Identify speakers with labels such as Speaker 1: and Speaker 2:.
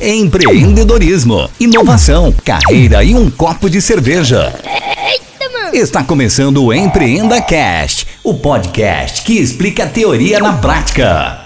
Speaker 1: Empreendedorismo, inovação, carreira e um copo de cerveja. Está começando o Empreenda Cast, o podcast que explica a teoria na prática.